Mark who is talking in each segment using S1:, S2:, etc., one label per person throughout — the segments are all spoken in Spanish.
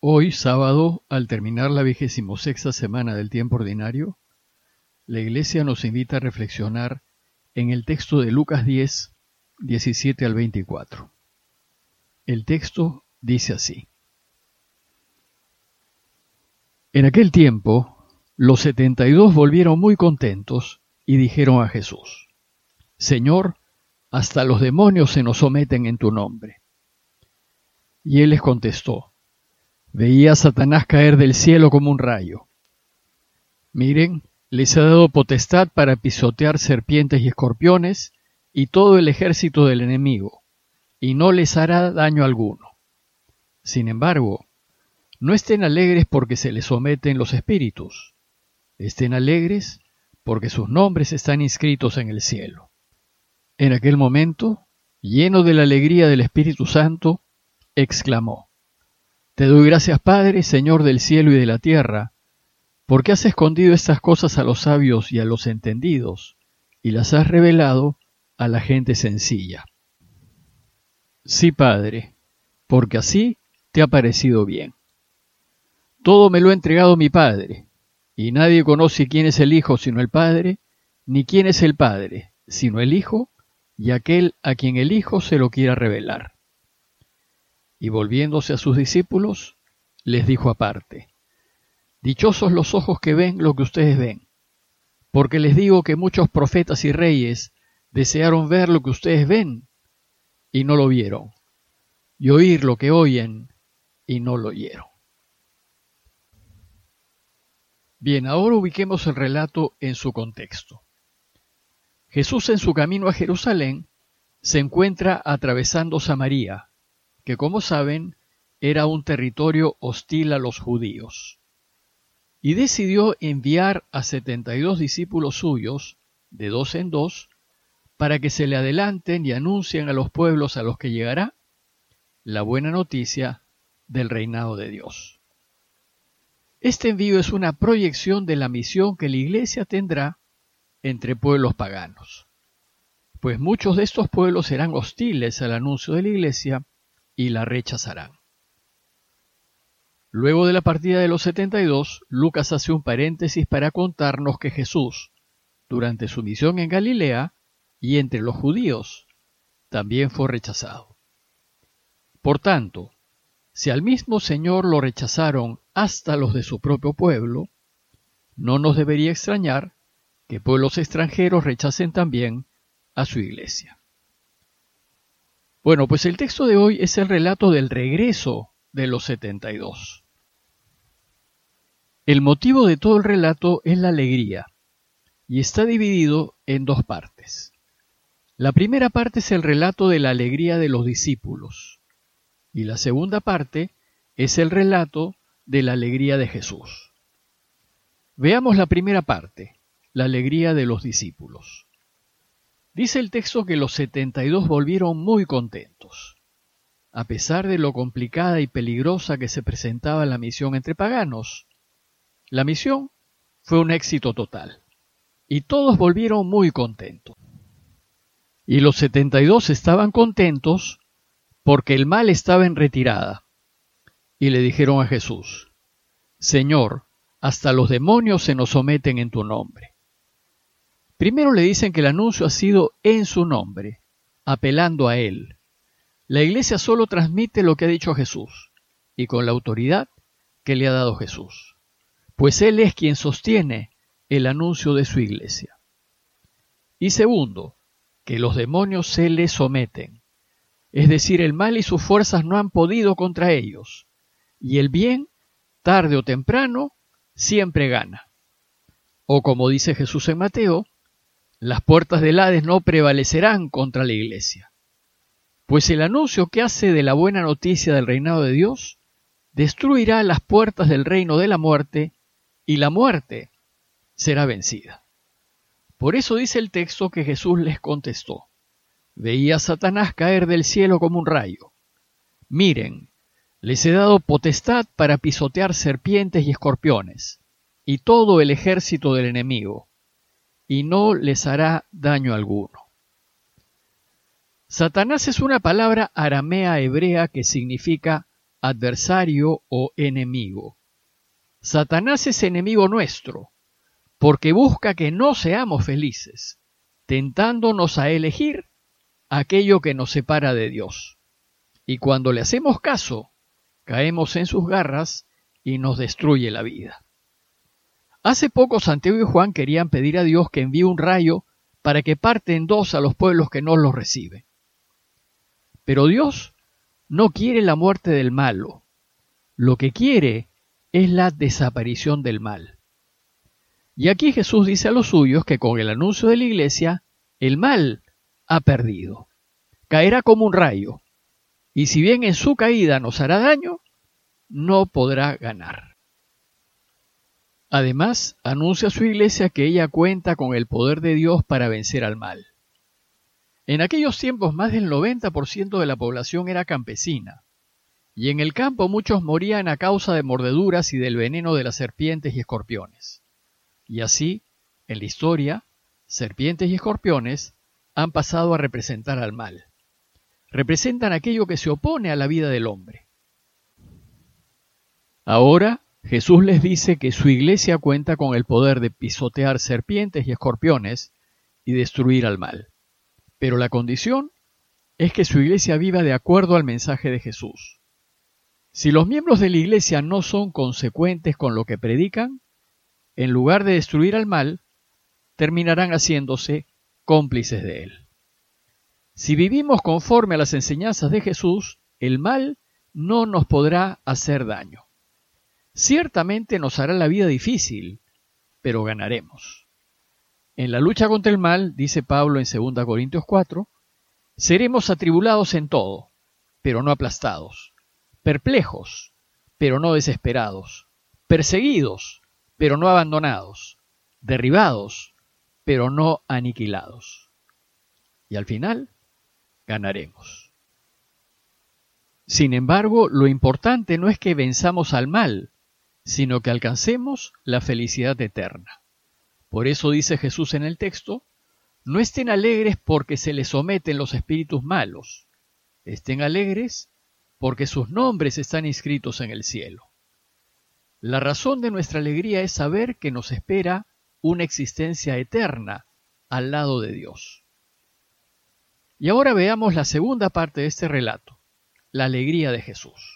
S1: Hoy, sábado, al terminar la vigésimo sexta semana del tiempo ordinario, la Iglesia nos invita a reflexionar en el texto de Lucas 10, 17 al 24. El texto dice así. En aquel tiempo, los setenta y dos volvieron muy contentos y dijeron a Jesús, Señor, hasta los demonios se nos someten en tu nombre. Y él les contestó, Veía a Satanás caer del cielo como un rayo. Miren, les ha dado potestad para pisotear serpientes y escorpiones y todo el ejército del enemigo, y no les hará daño alguno. Sin embargo, no estén alegres porque se les someten los espíritus, estén alegres porque sus nombres están inscritos en el cielo. En aquel momento, lleno de la alegría del Espíritu Santo, exclamó, te doy gracias, Padre, Señor del cielo y de la tierra, porque has escondido estas cosas a los sabios y a los entendidos, y las has revelado a la gente sencilla. Sí, Padre, porque así te ha parecido bien. Todo me lo ha entregado mi Padre, y nadie conoce quién es el Hijo sino el Padre, ni quién es el Padre sino el Hijo, y aquel a quien el Hijo se lo quiera revelar. Y volviéndose a sus discípulos, les dijo aparte, Dichosos los ojos que ven lo que ustedes ven, porque les digo que muchos profetas y reyes desearon ver lo que ustedes ven y no lo vieron, y oír lo que oyen y no lo oyeron. Bien, ahora ubiquemos el relato en su contexto. Jesús en su camino a Jerusalén se encuentra atravesando Samaria, que como saben era un territorio hostil a los judíos. Y decidió enviar a setenta y dos discípulos suyos, de dos en dos, para que se le adelanten y anuncien a los pueblos a los que llegará la buena noticia del reinado de Dios. Este envío es una proyección de la misión que la Iglesia tendrá entre pueblos paganos, pues muchos de estos pueblos serán hostiles al anuncio de la Iglesia y la rechazarán. Luego de la partida de los 72, Lucas hace un paréntesis para contarnos que Jesús, durante su misión en Galilea y entre los judíos, también fue rechazado. Por tanto, si al mismo Señor lo rechazaron hasta los de su propio pueblo, no nos debería extrañar que pueblos extranjeros rechacen también a su iglesia. Bueno, pues el texto de hoy es el relato del regreso de los 72. El motivo de todo el relato es la alegría y está dividido en dos partes. La primera parte es el relato de la alegría de los discípulos y la segunda parte es el relato de la alegría de Jesús. Veamos la primera parte, la alegría de los discípulos. Dice el texto que los 72 volvieron muy contentos. A pesar de lo complicada y peligrosa que se presentaba la misión entre paganos, la misión fue un éxito total. Y todos volvieron muy contentos. Y los 72 estaban contentos porque el mal estaba en retirada. Y le dijeron a Jesús, Señor, hasta los demonios se nos someten en tu nombre. Primero le dicen que el anuncio ha sido en su nombre, apelando a él. La iglesia solo transmite lo que ha dicho Jesús y con la autoridad que le ha dado Jesús, pues él es quien sostiene el anuncio de su iglesia. Y segundo, que los demonios se le someten, es decir, el mal y sus fuerzas no han podido contra ellos, y el bien, tarde o temprano, siempre gana. O como dice Jesús en Mateo, las puertas del Hades no prevalecerán contra la iglesia. Pues el anuncio que hace de la buena noticia del reinado de Dios destruirá las puertas del reino de la muerte y la muerte será vencida. Por eso dice el texto que Jesús les contestó. Veía a Satanás caer del cielo como un rayo. Miren, les he dado potestad para pisotear serpientes y escorpiones, y todo el ejército del enemigo y no les hará daño alguno. Satanás es una palabra aramea hebrea que significa adversario o enemigo. Satanás es enemigo nuestro, porque busca que no seamos felices, tentándonos a elegir aquello que nos separa de Dios. Y cuando le hacemos caso, caemos en sus garras y nos destruye la vida. Hace poco Santiago y Juan querían pedir a Dios que envíe un rayo para que parte en dos a los pueblos que no los reciben. Pero Dios no quiere la muerte del malo. Lo que quiere es la desaparición del mal. Y aquí Jesús dice a los suyos que con el anuncio de la iglesia, el mal ha perdido. Caerá como un rayo. Y si bien en su caída nos hará daño, no podrá ganar. Además, anuncia a su iglesia que ella cuenta con el poder de Dios para vencer al mal. En aquellos tiempos más del 90% de la población era campesina, y en el campo muchos morían a causa de mordeduras y del veneno de las serpientes y escorpiones. Y así, en la historia, serpientes y escorpiones han pasado a representar al mal. Representan aquello que se opone a la vida del hombre. Ahora Jesús les dice que su iglesia cuenta con el poder de pisotear serpientes y escorpiones y destruir al mal. Pero la condición es que su iglesia viva de acuerdo al mensaje de Jesús. Si los miembros de la iglesia no son consecuentes con lo que predican, en lugar de destruir al mal, terminarán haciéndose cómplices de él. Si vivimos conforme a las enseñanzas de Jesús, el mal no nos podrá hacer daño. Ciertamente nos hará la vida difícil, pero ganaremos. En la lucha contra el mal, dice Pablo en 2 Corintios 4, seremos atribulados en todo, pero no aplastados, perplejos, pero no desesperados, perseguidos, pero no abandonados, derribados, pero no aniquilados. Y al final, ganaremos. Sin embargo, lo importante no es que venzamos al mal, sino que alcancemos la felicidad eterna. Por eso dice Jesús en el texto, no estén alegres porque se les someten los espíritus malos, estén alegres porque sus nombres están inscritos en el cielo. La razón de nuestra alegría es saber que nos espera una existencia eterna al lado de Dios. Y ahora veamos la segunda parte de este relato, la alegría de Jesús.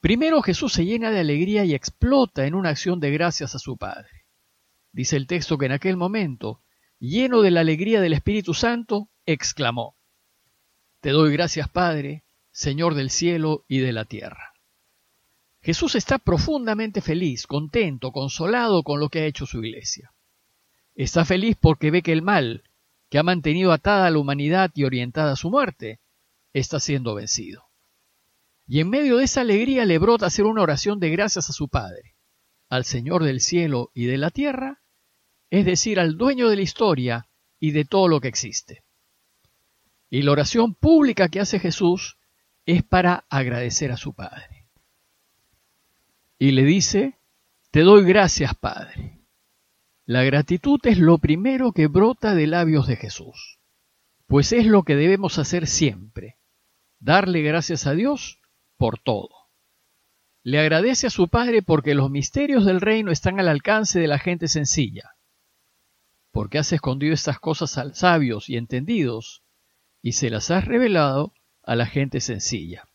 S1: Primero Jesús se llena de alegría y explota en una acción de gracias a su Padre. Dice el texto que en aquel momento, lleno de la alegría del Espíritu Santo, exclamó, Te doy gracias Padre, Señor del cielo y de la tierra. Jesús está profundamente feliz, contento, consolado con lo que ha hecho su iglesia. Está feliz porque ve que el mal, que ha mantenido atada a la humanidad y orientada a su muerte, está siendo vencido. Y en medio de esa alegría le brota hacer una oración de gracias a su Padre, al Señor del cielo y de la tierra, es decir, al dueño de la historia y de todo lo que existe. Y la oración pública que hace Jesús es para agradecer a su Padre. Y le dice, te doy gracias, Padre. La gratitud es lo primero que brota de labios de Jesús, pues es lo que debemos hacer siempre, darle gracias a Dios por todo. Le agradece a su Padre porque los misterios del reino están al alcance de la gente sencilla, porque has escondido estas cosas a sabios y entendidos, y se las has revelado a la gente sencilla.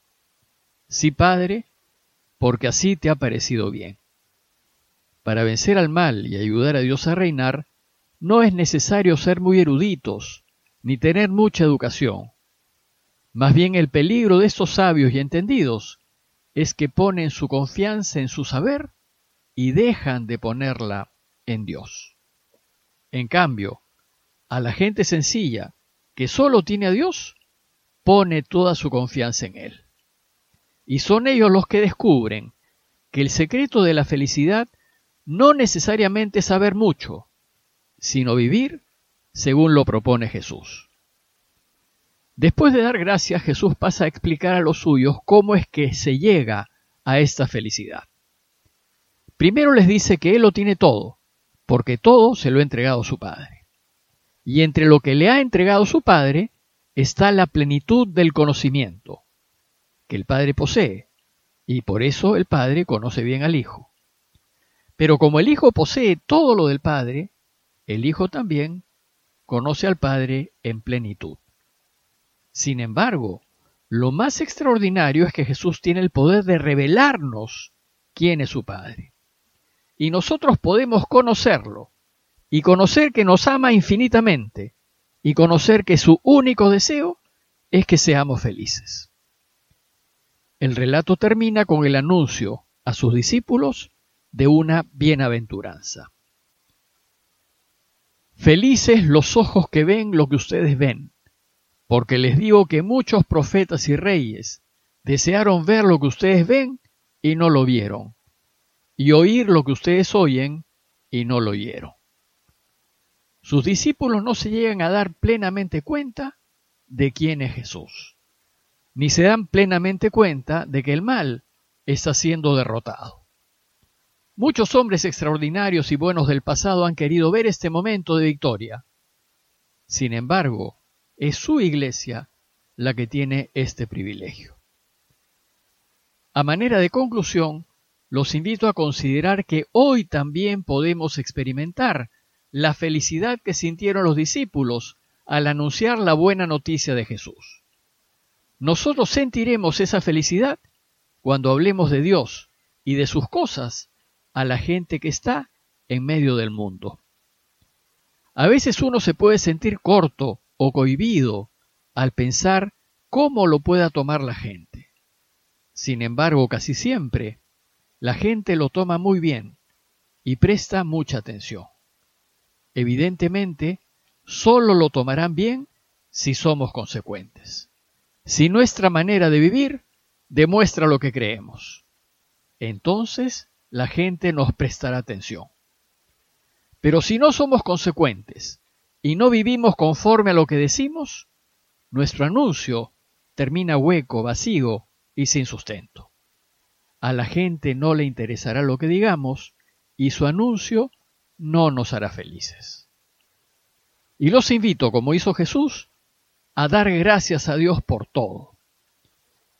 S1: Sí, Padre, porque así te ha parecido bien. Para vencer al mal y ayudar a Dios a reinar, no es necesario ser muy eruditos, ni tener mucha educación. Más bien el peligro de estos sabios y entendidos es que ponen su confianza en su saber y dejan de ponerla en Dios. En cambio, a la gente sencilla que solo tiene a Dios, pone toda su confianza en Él. Y son ellos los que descubren que el secreto de la felicidad no necesariamente es saber mucho, sino vivir según lo propone Jesús. Después de dar gracias, Jesús pasa a explicar a los suyos cómo es que se llega a esta felicidad. Primero les dice que Él lo tiene todo, porque todo se lo ha entregado su Padre. Y entre lo que le ha entregado su Padre está la plenitud del conocimiento que el Padre posee, y por eso el Padre conoce bien al Hijo. Pero como el Hijo posee todo lo del Padre, el Hijo también conoce al Padre en plenitud. Sin embargo, lo más extraordinario es que Jesús tiene el poder de revelarnos quién es su Padre. Y nosotros podemos conocerlo, y conocer que nos ama infinitamente, y conocer que su único deseo es que seamos felices. El relato termina con el anuncio a sus discípulos de una bienaventuranza. Felices los ojos que ven lo que ustedes ven, porque les digo que muchos profetas y reyes desearon ver lo que ustedes ven y no lo vieron, y oír lo que ustedes oyen y no lo oyeron. Sus discípulos no se llegan a dar plenamente cuenta de quién es Jesús ni se dan plenamente cuenta de que el mal está siendo derrotado. Muchos hombres extraordinarios y buenos del pasado han querido ver este momento de victoria. Sin embargo, es su iglesia la que tiene este privilegio. A manera de conclusión, los invito a considerar que hoy también podemos experimentar la felicidad que sintieron los discípulos al anunciar la buena noticia de Jesús. Nosotros sentiremos esa felicidad cuando hablemos de Dios y de sus cosas a la gente que está en medio del mundo. A veces uno se puede sentir corto o cohibido al pensar cómo lo pueda tomar la gente. Sin embargo, casi siempre la gente lo toma muy bien y presta mucha atención. Evidentemente, solo lo tomarán bien si somos consecuentes si nuestra manera de vivir demuestra lo que creemos. Entonces la gente nos prestará atención. Pero si no somos consecuentes y no vivimos conforme a lo que decimos, nuestro anuncio termina hueco, vacío y sin sustento. A la gente no le interesará lo que digamos y su anuncio no nos hará felices. Y los invito, como hizo Jesús, a dar gracias a Dios por todo.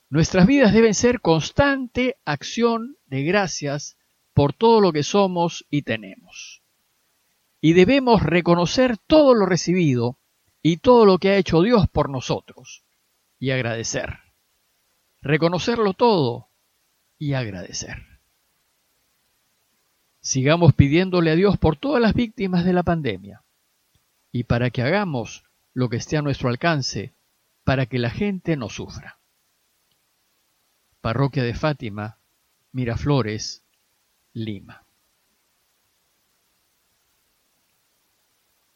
S1: Nuestras vidas deben ser constante acción de gracias por todo lo que somos y tenemos. Y debemos reconocer todo lo recibido y todo lo que ha hecho Dios por nosotros y agradecer. Reconocerlo todo y agradecer. Sigamos pidiéndole a Dios por todas las víctimas de la pandemia y para que hagamos lo que esté a nuestro alcance para que la gente no sufra. Parroquia de Fátima, Miraflores, Lima.